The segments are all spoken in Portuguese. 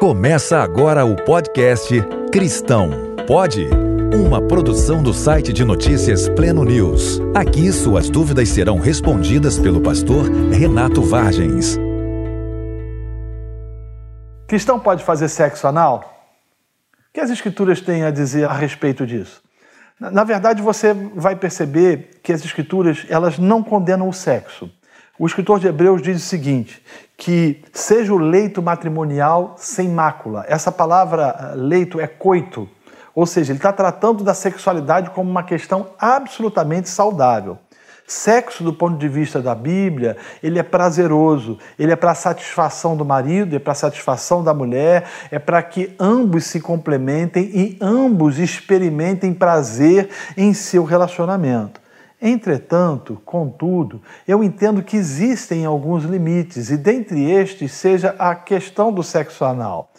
Começa agora o podcast Cristão Pode? Uma produção do site de notícias Pleno News. Aqui suas dúvidas serão respondidas pelo pastor Renato Vargens. Cristão pode fazer sexo anal? O que as escrituras têm a dizer a respeito disso? Na verdade, você vai perceber que as escrituras elas não condenam o sexo. O escritor de Hebreus diz o seguinte: que seja o leito matrimonial sem mácula. Essa palavra leito é coito, ou seja, ele está tratando da sexualidade como uma questão absolutamente saudável. Sexo, do ponto de vista da Bíblia, ele é prazeroso, ele é para satisfação do marido, é para satisfação da mulher, é para que ambos se complementem e ambos experimentem prazer em seu relacionamento. Entretanto, contudo, eu entendo que existem alguns limites, e dentre estes seja a questão do sexo anal.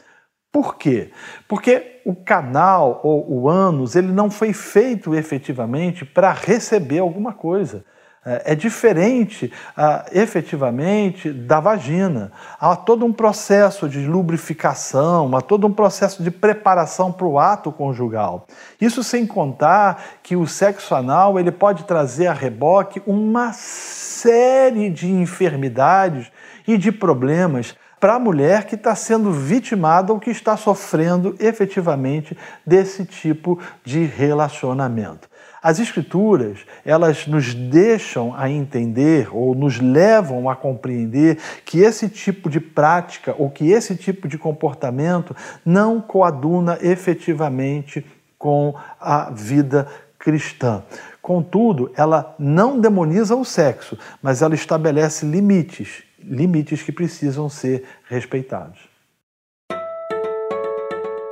Por quê? Porque o canal ou o ânus ele não foi feito efetivamente para receber alguma coisa. É, é diferente, ah, efetivamente, da vagina. Há todo um processo de lubrificação, há todo um processo de preparação para o ato conjugal. Isso sem contar que o sexo anal ele pode trazer a reboque uma série de enfermidades e de problemas para a mulher que está sendo vitimada ou que está sofrendo efetivamente desse tipo de relacionamento. As escrituras, elas nos deixam a entender ou nos levam a compreender que esse tipo de prática ou que esse tipo de comportamento não coaduna efetivamente com a vida cristã. Contudo, ela não demoniza o sexo, mas ela estabelece limites, limites que precisam ser respeitados.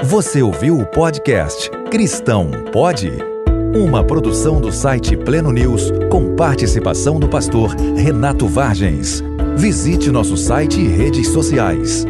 Você ouviu o podcast Cristão Pode? Uma produção do site Pleno News com participação do pastor Renato Vargens. Visite nosso site e redes sociais.